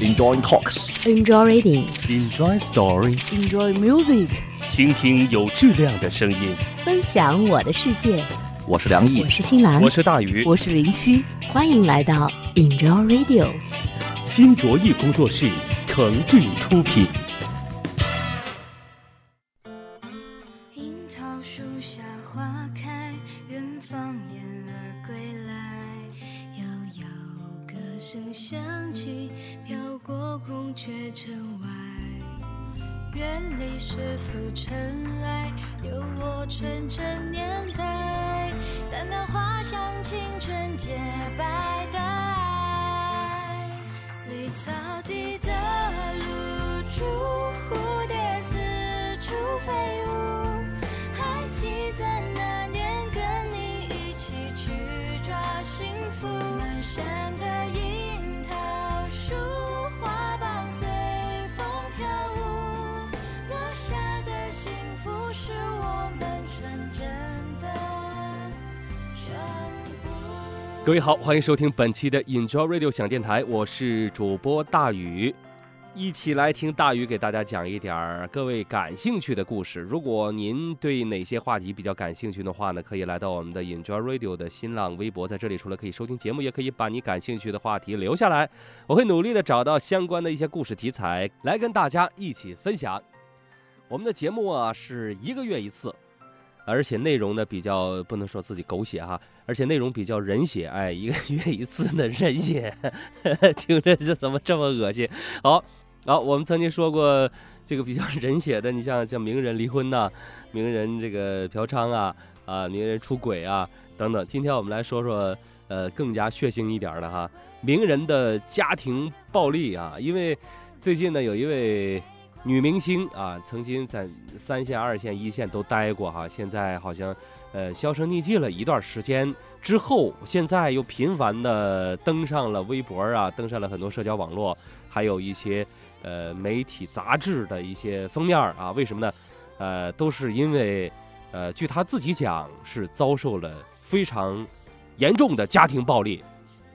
Enjoy talks. Enjoy reading. Enjoy story. Enjoy music. 倾听有质量的声音。分享我的世界。我是梁毅，我是新兰，我是大宇，我是林夕。欢迎来到 Enjoy Radio。新卓艺工作室诚挚出品。飞舞，还记得那年跟你一起去抓幸福。满山的樱桃树，花瓣随风跳舞，落下的幸福是我们纯真的全部。各位好，欢迎收听本期的 Enjoy Radio 响电台，我是主播大宇，一起来听大宇给大家讲一点儿各位感兴趣的故事。如果您对哪些话题比较感兴趣的话呢，可以来到我们的 Enjoy Radio 的新浪微博，在这里除了可以收听节目，也可以把你感兴趣的话题留下来，我会努力的找到相关的一些故事题材来跟大家一起分享。我们的节目啊是一个月一次。而且内容呢比较不能说自己狗血哈，而且内容比较人血，哎，一个月一次的人血，听着这怎么这么恶心？好，好，我们曾经说过这个比较 人血的，你像像名人离婚呐、名人这个嫖娼啊，啊，名人出轨啊等等。今天我们来说说呃更加血腥一点的哈，名人的家庭暴力啊，因为最近呢有一位。女明星啊，曾经在三线、二线、一线都待过哈，现在好像呃销声匿迹了一段时间之后，现在又频繁的登上了微博啊，登上了很多社交网络，还有一些呃媒体杂志的一些封面啊。为什么呢？呃，都是因为呃，据他自己讲，是遭受了非常严重的家庭暴力。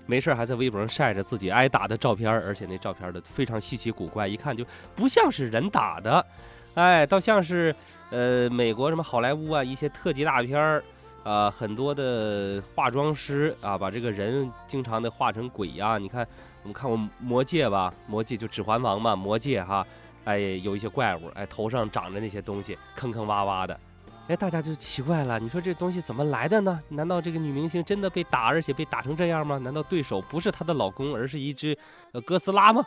没事还在微博上晒着自己挨打的照片，而且那照片的非常稀奇古怪，一看就不像是人打的，哎，倒像是呃美国什么好莱坞啊一些特级大片儿啊，很多的化妆师啊把这个人经常的化成鬼呀。你看我们看过《魔戒》吧，《魔戒》就《指环王》嘛，《魔戒》哈，哎有一些怪物，哎头上长着那些东西，坑坑洼洼的。哎，大家就奇怪了，你说这东西怎么来的呢？难道这个女明星真的被打，而且被打成这样吗？难道对手不是她的老公，而是一只呃哥斯拉吗？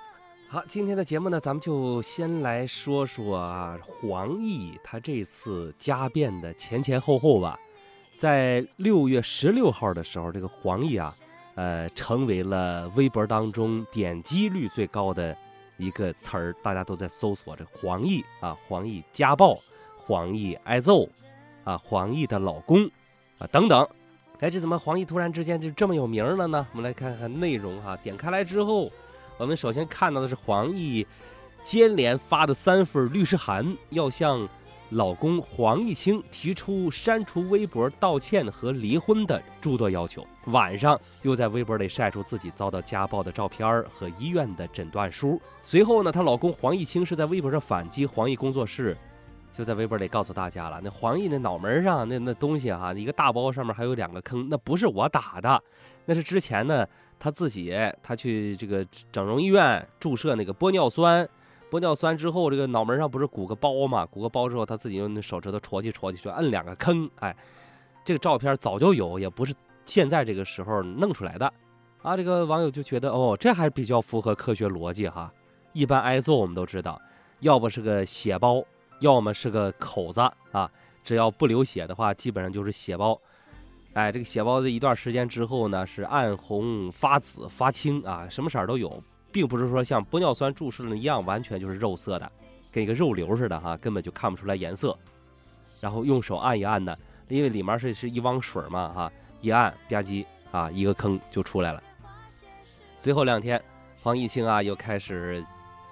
好，今天的节目呢，咱们就先来说说啊，黄奕他这次家变的前前后后吧。在六月十六号的时候，这个黄奕啊，呃，成为了微博当中点击率最高的一个词儿，大家都在搜索这黄奕啊，黄奕家暴，黄奕挨揍。啊，黄奕的老公，啊等等，哎，这怎么黄奕突然之间就这么有名了呢？我们来看看内容哈。点开来之后，我们首先看到的是黄奕接连发的三份律师函，要向老公黄毅清提出删除微博、道歉和离婚的诸多要求。晚上又在微博里晒出自己遭到家暴的照片和医院的诊断书。随后呢，她老公黄毅清是在微博上反击黄奕工作室。就在微博里告诉大家了，那黄奕那脑门上那那东西哈，一个大包上面还有两个坑，那不是我打的，那是之前呢他自己他去这个整容医院注射那个玻尿酸，玻尿酸之后这个脑门上不是鼓个包嘛，鼓个包之后他自己用那手指头戳去戳去，就摁两个坑，哎，这个照片早就有，也不是现在这个时候弄出来的，啊，这个网友就觉得哦，这还比较符合科学逻辑哈，一般挨揍我们都知道，要不是个血包。要么是个口子啊，只要不流血的话，基本上就是血包。哎，这个血包在一段时间之后呢，是暗红、发紫、发青啊，什么色儿都有，并不是说像玻尿酸注射的一样，完全就是肉色的，跟一个肉瘤似的哈，根本就看不出来颜色。然后用手按一按呢，因为里面是是一汪水嘛哈，一按吧唧啊，一个坑就出来了。随后两天，黄毅清啊又开始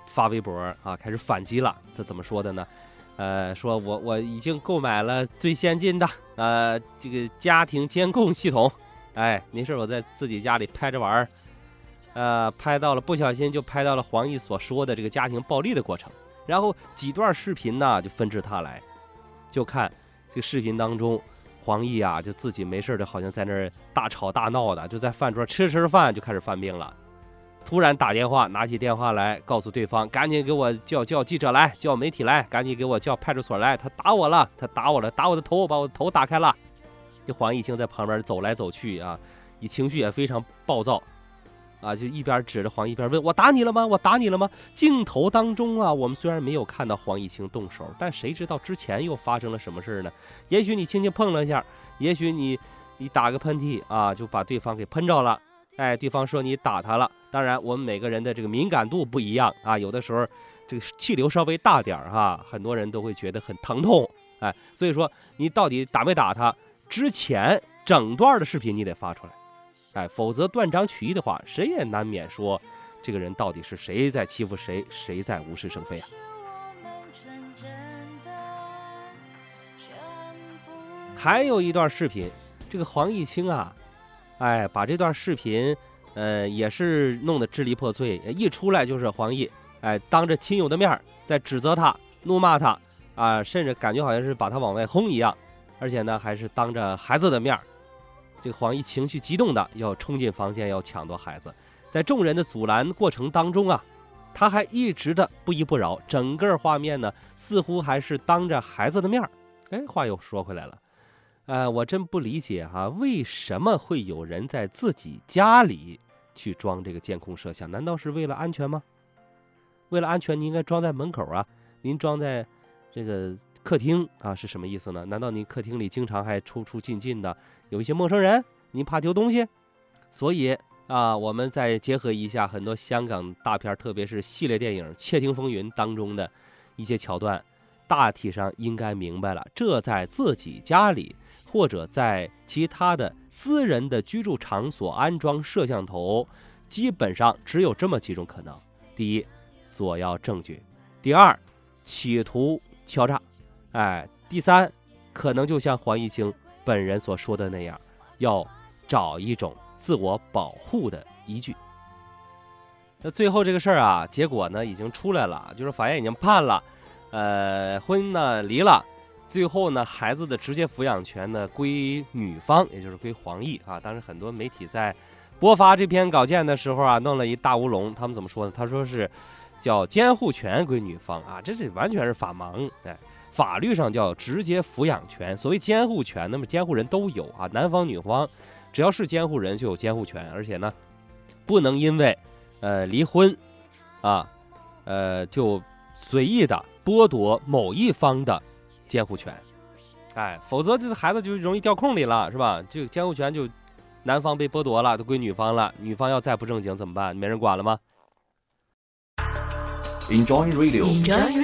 发微博啊，开始反击了。他怎么说的呢？呃，说我我已经购买了最先进的呃这个家庭监控系统，哎，没事我在自己家里拍着玩儿，呃，拍到了不小心就拍到了黄奕所说的这个家庭暴力的过程，然后几段视频呢就纷至沓来，就看这个视频当中，黄奕啊就自己没事的，好像在那儿大吵大闹的，就在饭桌吃吃饭就开始犯病了，突然打电话，拿起电话来告诉对方，赶紧给我叫叫记者来，叫媒体来，赶紧给我叫派出所来，他打我了，他打我了，打我的头，把我的头打开了。这黄奕清在旁边走来走去啊，你情绪也非常暴躁。啊，就一边指着黄一边问我打你了吗？我打你了吗？镜头当中啊，我们虽然没有看到黄一清动手，但谁知道之前又发生了什么事呢？也许你轻轻碰了一下，也许你你打个喷嚏啊，就把对方给喷着了。哎，对方说你打他了。当然，我们每个人的这个敏感度不一样啊，有的时候这个气流稍微大点儿哈，很多人都会觉得很疼痛。哎，所以说你到底打没打他？之前整段的视频你得发出来。哎，否则断章取义的话，谁也难免说，这个人到底是谁在欺负谁，谁在无事生非啊？还有一段视频，这个黄毅清啊，哎，把这段视频，呃，也是弄得支离破碎，一出来就是黄奕，哎，当着亲友的面在指责他、怒骂他，啊，甚至感觉好像是把他往外轰一样，而且呢，还是当着孩子的面这个黄奕情绪激动的要冲进房间要抢夺孩子，在众人的阻拦过程当中啊，他还一直的不依不饶，整个画面呢似乎还是当着孩子的面儿。哎，话又说回来了，呃，我真不理解哈，为什么会有人在自己家里去装这个监控摄像？难道是为了安全吗？为了安全，你应该装在门口啊，您装在这个。客厅啊是什么意思呢？难道你客厅里经常还出出进进的有一些陌生人？你怕丢东西？所以啊，我们再结合一下很多香港大片，特别是系列电影《窃听风云》当中的一些桥段，大体上应该明白了。这在自己家里或者在其他的私人的居住场所安装摄像头，基本上只有这么几种可能：第一，索要证据；第二，企图敲诈。哎，第三，可能就像黄毅清本人所说的那样，要找一种自我保护的依据。那最后这个事儿啊，结果呢已经出来了，就是法院已经判了，呃，婚呢离了，最后呢孩子的直接抚养权呢归女方，也就是归黄奕啊。当时很多媒体在播发这篇稿件的时候啊，弄了一大乌龙。他们怎么说呢？他说是叫监护权归女方啊，这是完全是法盲，哎。法律上叫直接抚养权，所谓监护权，那么监护人都有啊，男方女方，只要是监护人就有监护权，而且呢，不能因为，呃，离婚，啊，呃，就随意的剥夺某一方的监护权，哎，否则这孩子就容易掉空里了，是吧？这个监护权就男方被剥夺了，都归女方了，女方要再不正经怎么办？没人管了吗？Enjoy Radio.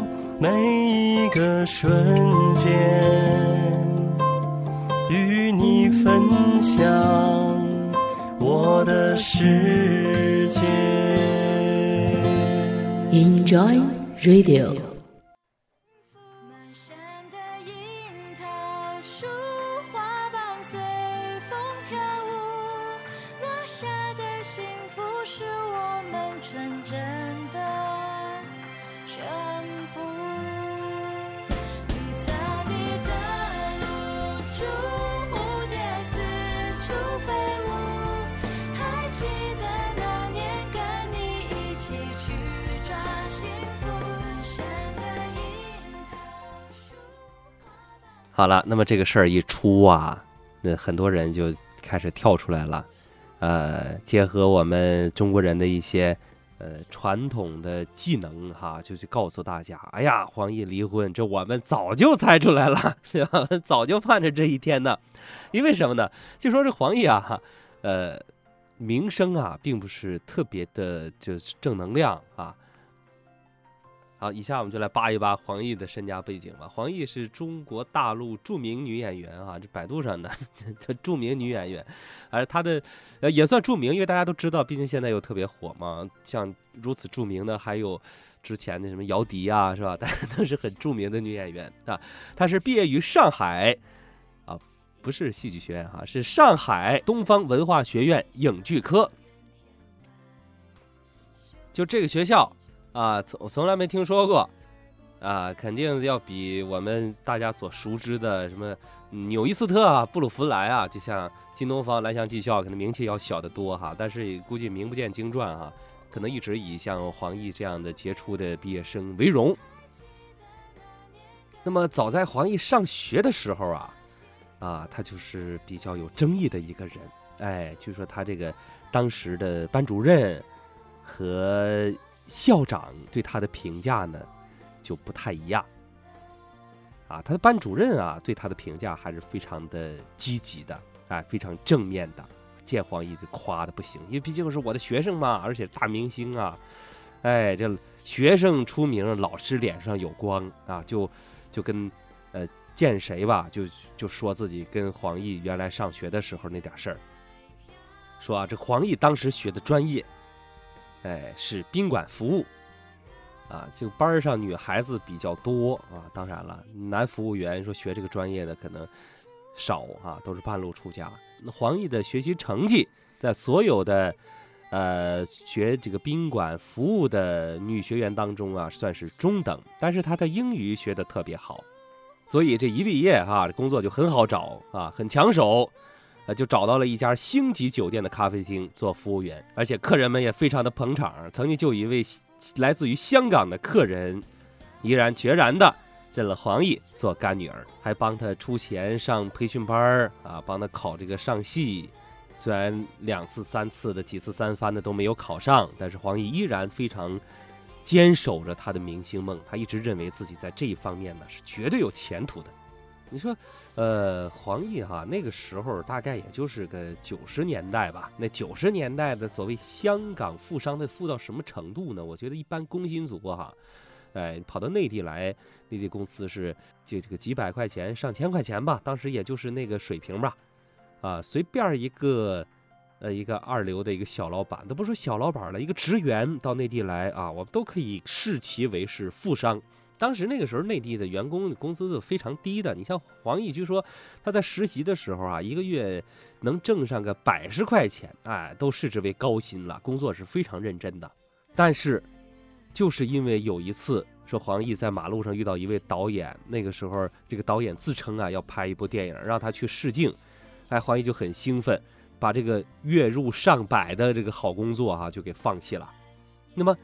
每一个瞬间，与你分享我的世界。Enjoy Radio。好了，那么这个事儿一出啊，那很多人就开始跳出来了，呃，结合我们中国人的一些呃传统的技能哈，就去告诉大家，哎呀，黄奕离婚，这我们早就猜出来了，对吧？早就盼着这一天呢。因为什么呢？就说这黄奕啊，呃，名声啊，并不是特别的，就是正能量啊。好，以下我们就来扒一扒黄奕的身家背景吧。黄奕是中国大陆著名女演员啊，这百度上的这著名女演员，而她的呃也算著名，因为大家都知道，毕竟现在又特别火嘛。像如此著名的还有之前的什么姚笛啊，是吧？大家都是很著名的女演员啊。她是毕业于上海啊，不是戏剧学院哈，是上海东方文化学院影剧科。就这个学校。啊，从从来没听说过，啊，肯定要比我们大家所熟知的什么纽伊斯特啊、布鲁弗莱啊，就像新东方蓝翔技校，可能名气要小得多哈。但是估计名不见经传哈，可能一直以像黄奕这样的杰出的毕业生为荣。那么早在黄奕上学的时候啊，啊，他就是比较有争议的一个人。哎，据说他这个当时的班主任和。校长对他的评价呢，就不太一样。啊，他的班主任啊，对他的评价还是非常的积极的，哎，非常正面的。见黄奕就夸的不行，因为毕竟是我的学生嘛，而且大明星啊，哎，这学生出名，老师脸上有光啊，就就跟呃见谁吧，就就说自己跟黄奕原来上学的时候那点事儿，说啊，这黄奕当时学的专业。哎，是宾馆服务，啊，这个班上女孩子比较多啊。当然了，男服务员说学这个专业的可能少啊，都是半路出家。那黄奕的学习成绩在所有的呃学这个宾馆服务的女学员当中啊，算是中等。但是她的英语学的特别好，所以这一毕业哈，工作就很好找啊，很抢手。就找到了一家星级酒店的咖啡厅做服务员，而且客人们也非常的捧场。曾经就有一位来自于香港的客人，毅然决然的认了黄奕做干女儿，还帮他出钱上培训班儿啊，帮他考这个上戏。虽然两次、三次的几次三番的都没有考上，但是黄奕依然非常坚守着他的明星梦。他一直认为自己在这一方面呢是绝对有前途的。你说，呃，黄奕哈，那个时候大概也就是个九十年代吧。那九十年代的所谓香港富商，的富到什么程度呢？我觉得一般工薪族哈，哎，跑到内地来，内地公司是就这个几百块钱、上千块钱吧，当时也就是那个水平吧。啊，随便一个，呃，一个二流的一个小老板，都不说小老板了，一个职员到内地来啊，我们都可以视其为是富商。当时那个时候，内地的员工工资是非常低的。你像黄奕，据说他在实习的时候啊，一个月能挣上个百十块钱，哎，都视之为高薪了。工作是非常认真的。但是，就是因为有一次，说黄奕在马路上遇到一位导演，那个时候这个导演自称啊要拍一部电影，让他去试镜，哎，黄奕就很兴奋，把这个月入上百的这个好工作哈就给放弃了。那么。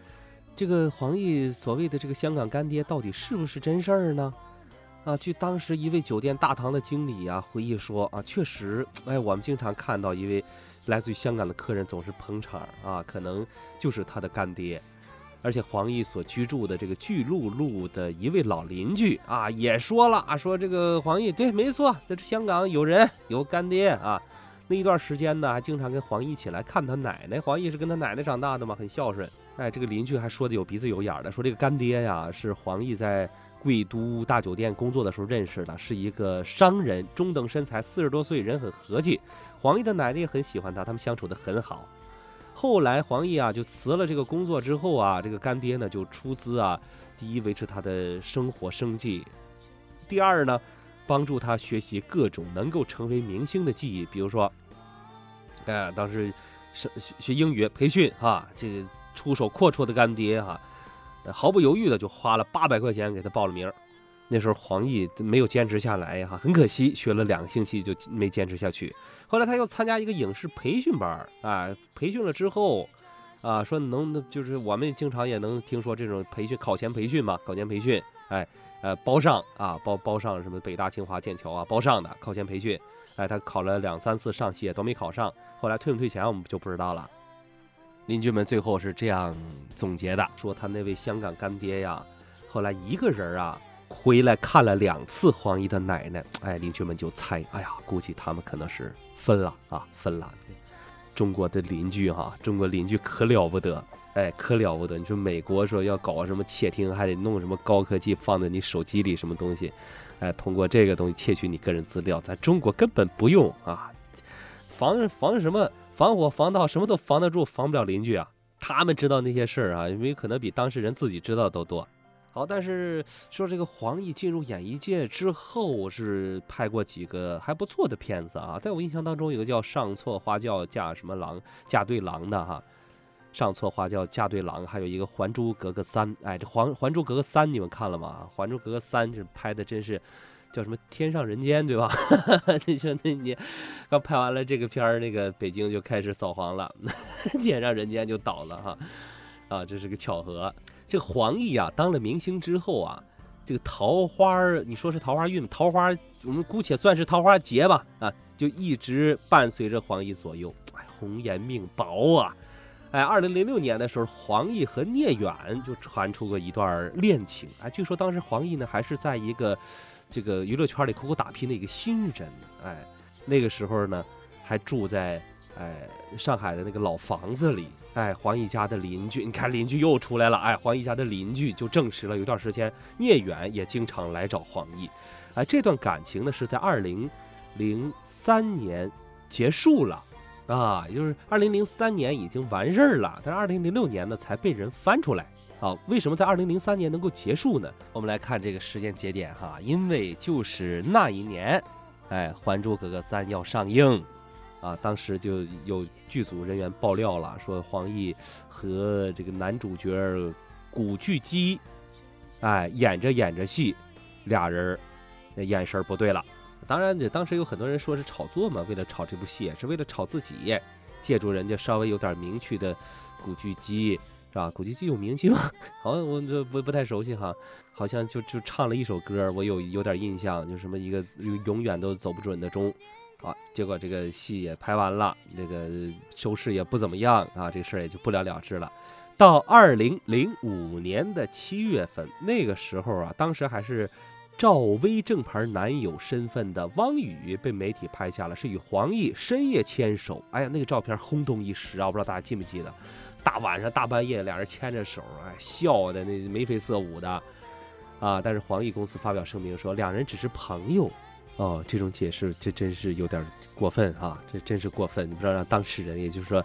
这个黄奕所谓的这个香港干爹到底是不是真事儿呢？啊，据当时一位酒店大堂的经理啊回忆说啊，确实，哎，我们经常看到一位来自于香港的客人总是捧场啊，可能就是他的干爹。而且黄奕所居住的这个巨鹿路的一位老邻居啊也说了啊，说这个黄奕对，没错，在这香港有人有干爹啊。那一段时间呢，还经常跟黄奕一起来看他奶奶。黄奕是跟他奶奶长大的嘛，很孝顺。哎，这个邻居还说的有鼻子有眼的，说这个干爹呀是黄奕在贵都大酒店工作的时候认识的，是一个商人，中等身材，四十多岁，人很和气。黄奕的奶奶也很喜欢他，他们相处的很好。后来黄奕啊就辞了这个工作之后啊，这个干爹呢就出资啊，第一维持他的生活生计，第二呢帮助他学习各种能够成为明星的技艺，比如说，哎，当时是学英语培训哈，这个。出手阔绰的干爹哈，毫不犹豫的就花了八百块钱给他报了名。那时候黄奕没有坚持下来哈，很可惜，学了两个星期就没坚持下去。后来他又参加一个影视培训班啊，培训了之后啊，说能就是我们经常也能听说这种培训考前培训嘛，考前培训，哎呃包上啊，包包上什么北大清华剑桥啊，包上的考前培训，哎他考了两三次上戏也都没考上，后来退没退钱我们就不知道了。邻居们最后是这样总结的：说他那位香港干爹呀，后来一个人啊回来看了两次黄奕的奶奶。哎，邻居们就猜，哎呀，估计他们可能是分了啊，分了。中国的邻居哈，中国邻居可了不得，哎，可了不得。你说美国说要搞什么窃听，还得弄什么高科技放在你手机里什么东西，哎，通过这个东西窃取你个人资料，咱中国根本不用啊，防防什么防火防盗什么都防得住，防不了邻居啊。他们知道那些事儿啊，因为可能比当事人自己知道的都多。好，但是说这个黄奕进入演艺界之后，是拍过几个还不错的片子啊。在我印象当中，有个叫《上错花轿嫁什么郎》嫁对郎的哈，《上错花轿嫁对郎》，还有一个《还珠格格三》。哎，这《还还珠格格三》你们看了吗？《还珠格格三》这拍的真是叫什么天上人间，对吧？你说那你刚拍完了这个片儿，那个北京就开始扫黄了，天上人间就倒了哈。啊，这是个巧合。这个黄奕啊，当了明星之后啊，这个桃花，你说是桃花运？桃花，我们姑且算是桃花劫吧。啊，就一直伴随着黄奕左右。哎，红颜命薄啊！哎，二零零六年的时候，黄奕和聂远就传出过一段恋情。哎，据说当时黄奕呢，还是在一个这个娱乐圈里苦苦打拼的一个新人。哎，那个时候呢，还住在。哎，上海的那个老房子里，哎，黄奕家的邻居，你看邻居又出来了，哎，黄奕家的邻居就证实了，有段时间聂远也经常来找黄奕，哎，这段感情呢是在二零零三年结束了，啊，就是二零零三年已经完事儿了，但是二零零六年呢才被人翻出来，啊，为什么在二零零三年能够结束呢？我们来看这个时间节点哈，因为就是那一年，哎，《还珠格格三》要上映。啊，当时就有剧组人员爆料了，说黄奕和这个男主角古巨基，哎，演着演着戏，俩人眼神不对了。当然，这当时有很多人说是炒作嘛，为了炒这部戏，也是为了炒自己，借助人家稍微有点名气的古巨基，是吧？古巨基有名气吗？好像我这不不太熟悉哈，好像就就唱了一首歌，我有有点印象，就什么一个永远都走不准的钟。好，结果这个戏也拍完了，这个收视也不怎么样啊，这个事儿也就不了了之了。到二零零五年的七月份，那个时候啊，当时还是赵薇正牌男友身份的汪宇被媒体拍下了是与黄奕深夜牵手，哎呀，那个照片轰动一时啊，不知道大家记不记得？大晚上大半夜，俩人牵着手，哎，笑的那眉飞色舞的啊。但是黄奕公司发表声明说，两人只是朋友。哦，这种解释这真是有点过分啊，这真是过分。你不知道让当事人，也就是说，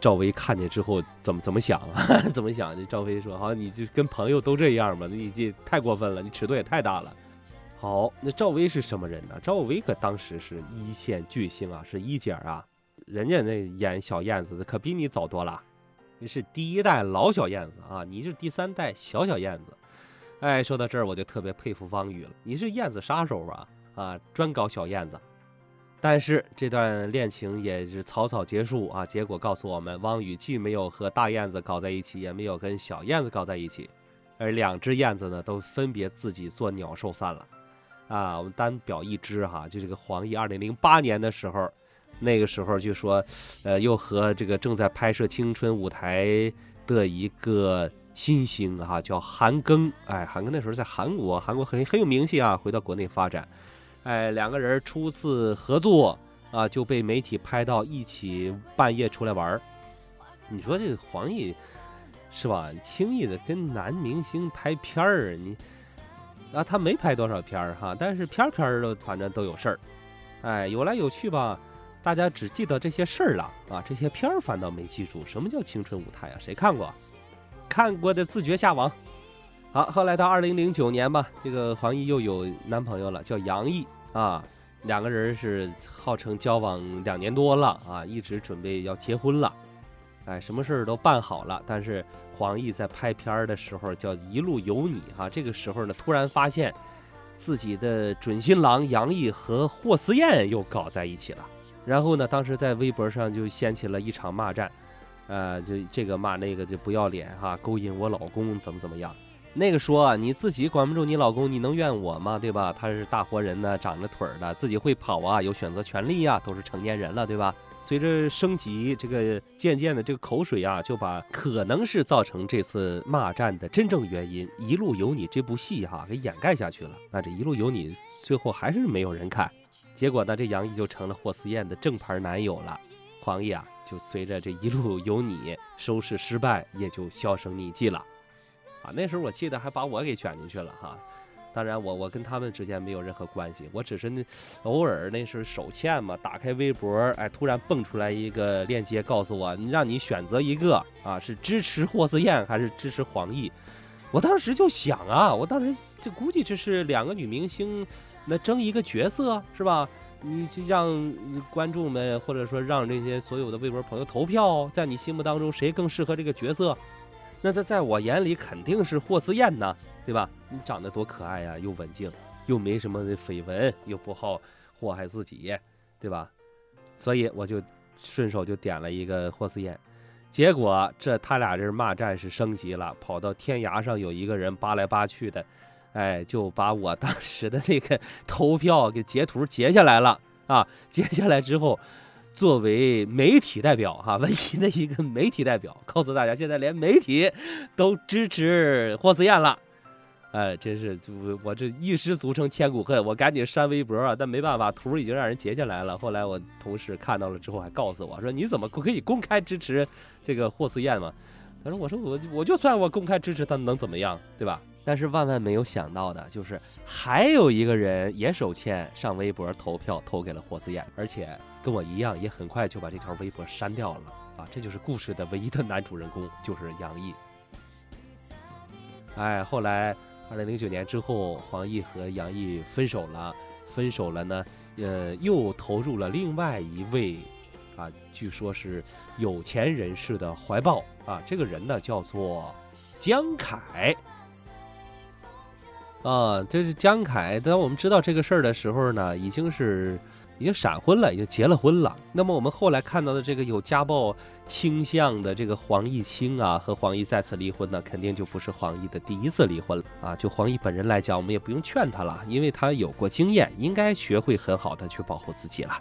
赵薇看见之后怎么怎么想？怎么想？这赵薇说：“好，你就跟朋友都这样吧，你这太过分了，你尺度也太大了。”好，那赵薇是什么人呢？赵薇可当时是一线巨星啊，是一姐啊，人家那演小燕子的可比你早多了，是第一代老小燕子啊，你是第三代小小燕子。哎，说到这儿我就特别佩服汪宇了，你是燕子杀手吧？啊，专搞小燕子，但是这段恋情也是草草结束啊。结果告诉我们，汪宇既没有和大燕子搞在一起，也没有跟小燕子搞在一起，而两只燕子呢，都分别自己做鸟兽散了。啊，我们单表一只哈，就这个黄奕，二零零八年的时候，那个时候就说，呃，又和这个正在拍摄青春舞台的一个。新星哈叫韩庚，哎，韩庚那时候在韩国，韩国很很有名气啊，回到国内发展，哎，两个人初次合作啊就被媒体拍到一起半夜出来玩儿。你说这个黄奕是吧？轻易的跟男明星拍片儿，你啊他没拍多少片儿哈，但是片儿片儿的反正都有事儿，哎，有来有去吧，大家只记得这些事儿了啊，这些片儿反倒没记住什么叫青春舞台啊，谁看过？看过的自觉下网。好，后来到二零零九年吧，这个黄奕又有男朋友了，叫杨毅啊。两个人是号称交往两年多了啊，一直准备要结婚了。哎，什么事儿都办好了，但是黄奕在拍片儿的时候叫一路有你哈。这个时候呢，突然发现自己的准新郎杨毅和霍思燕又搞在一起了。然后呢，当时在微博上就掀起了一场骂战。呃，就这个骂那个就不要脸哈，勾引我老公怎么怎么样？那个说啊你自己管不住你老公，你能怨我吗？对吧？他是大活人呢，长着腿儿的，自己会跑啊，有选择权利呀，都是成年人了，对吧？随着升级，这个渐渐的这个口水啊，就把可能是造成这次骂战的真正原因《一路有你》这部戏哈给掩盖下去了。那这一路有你，最后还是没有人看，结果呢，这杨毅就成了霍思燕的正牌男友了。黄奕啊。就随着这一路有你收拾失败，也就销声匿迹了。啊，那时候我记得还把我给卷进去了哈。当然我我跟他们之间没有任何关系，我只是偶尔那时候手欠嘛，打开微博，哎，突然蹦出来一个链接，告诉我你让你选择一个啊，是支持霍思燕还是支持黄奕。我当时就想啊，我当时就估计这是两个女明星，那争一个角色是吧？你让观众们或者说让这些所有的微博朋友投票，在你心目当中谁更适合这个角色？那在在我眼里肯定是霍思燕呢，对吧？你长得多可爱呀，又文静，又没什么绯闻，又不好祸害自己，对吧？所以我就顺手就点了一个霍思燕。结果这他俩这骂战是升级了，跑到天涯上有一个人扒来扒去的，哎，就把我当时的那个 投票给截图截下来了啊！截下来之后。作为媒体代表，哈，唯一的一个媒体代表，告诉大家，现在连媒体都支持霍思燕了，哎，真是，我我这一失足成千古恨，我赶紧删微博啊，但没办法，图已经让人截下来了。后来我同事看到了之后，还告诉我说：“你怎么可以公开支持这个霍思燕嘛？”他说：“我说我我就算我公开支持他，能怎么样，对吧？”但是万万没有想到的就是，还有一个人也手欠上微博投票投给了霍思燕，而且。跟我一样，也很快就把这条微博删掉了啊！这就是故事的唯一的男主人公，就是杨毅。哎，后来二零零九年之后，黄奕和杨毅分手了，分手了呢，呃，又投入了另外一位啊，据说是有钱人士的怀抱啊。这个人呢，叫做江凯。啊，这是江凯。当我们知道这个事儿的时候呢，已经是。已经闪婚了，已经结了婚了。那么我们后来看到的这个有家暴倾向的这个黄毅清啊，和黄奕再次离婚呢，肯定就不是黄奕的第一次离婚了啊。就黄奕本人来讲，我们也不用劝他了，因为他有过经验，应该学会很好的去保护自己了。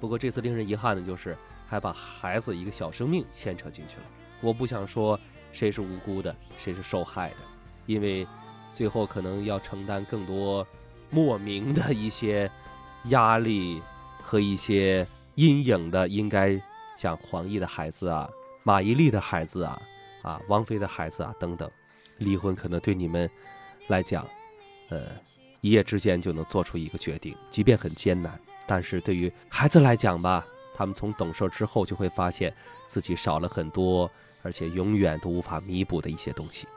不过这次令人遗憾的就是还把孩子一个小生命牵扯进去了。我不想说谁是无辜的，谁是受害的，因为最后可能要承担更多莫名的一些。压力和一些阴影的，应该像黄奕的孩子啊、马伊琍的孩子啊、啊王菲的孩子啊等等，离婚可能对你们来讲，呃，一夜之间就能做出一个决定，即便很艰难，但是对于孩子来讲吧，他们从懂事之后就会发现自己少了很多，而且永远都无法弥补的一些东西。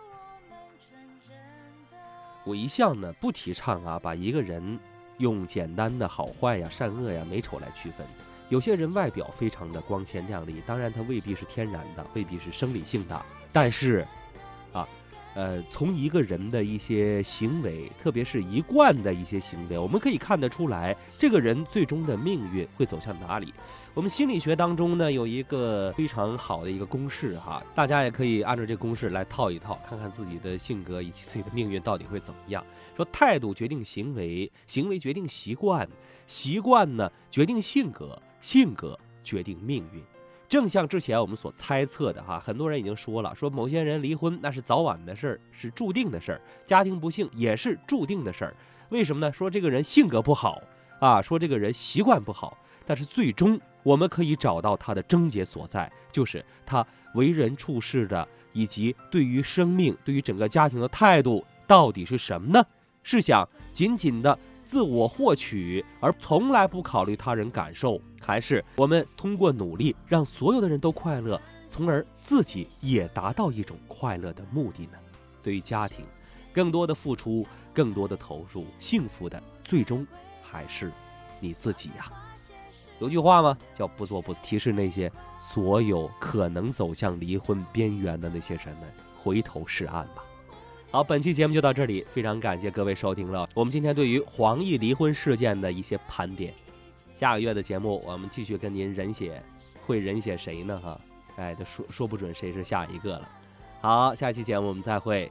我一向呢不提倡啊，把一个人。用简单的好坏呀、善恶呀、美丑来区分。有些人外表非常的光鲜亮丽，当然他未必是天然的，未必是生理性的。但是，啊，呃，从一个人的一些行为，特别是一贯的一些行为，我们可以看得出来，这个人最终的命运会走向哪里。我们心理学当中呢，有一个非常好的一个公式哈，大家也可以按照这公式来套一套，看看自己的性格以及自己的命运到底会怎么样。说态度决定行为，行为决定习惯，习惯呢决定性格，性格决定命运。正像之前我们所猜测的哈，很多人已经说了，说某些人离婚那是早晚的事儿，是注定的事儿；家庭不幸也是注定的事儿。为什么呢？说这个人性格不好啊，说这个人习惯不好，但是最终我们可以找到他的症结所在，就是他为人处事的以及对于生命、对于整个家庭的态度到底是什么呢？是想仅仅的自我获取，而从来不考虑他人感受，还是我们通过努力让所有的人都快乐，从而自己也达到一种快乐的目的呢？对于家庭，更多的付出，更多的投入，幸福的最终还是你自己呀。有句话吗？叫不做不提示那些所有可能走向离婚边缘的那些人们回头是岸吧。好，本期节目就到这里，非常感谢各位收听了我们今天对于黄奕离婚事件的一些盘点。下个月的节目，我们继续跟您人写，会人写谁呢？哈，哎，这说说不准谁是下一个了。好，下期节目我们再会。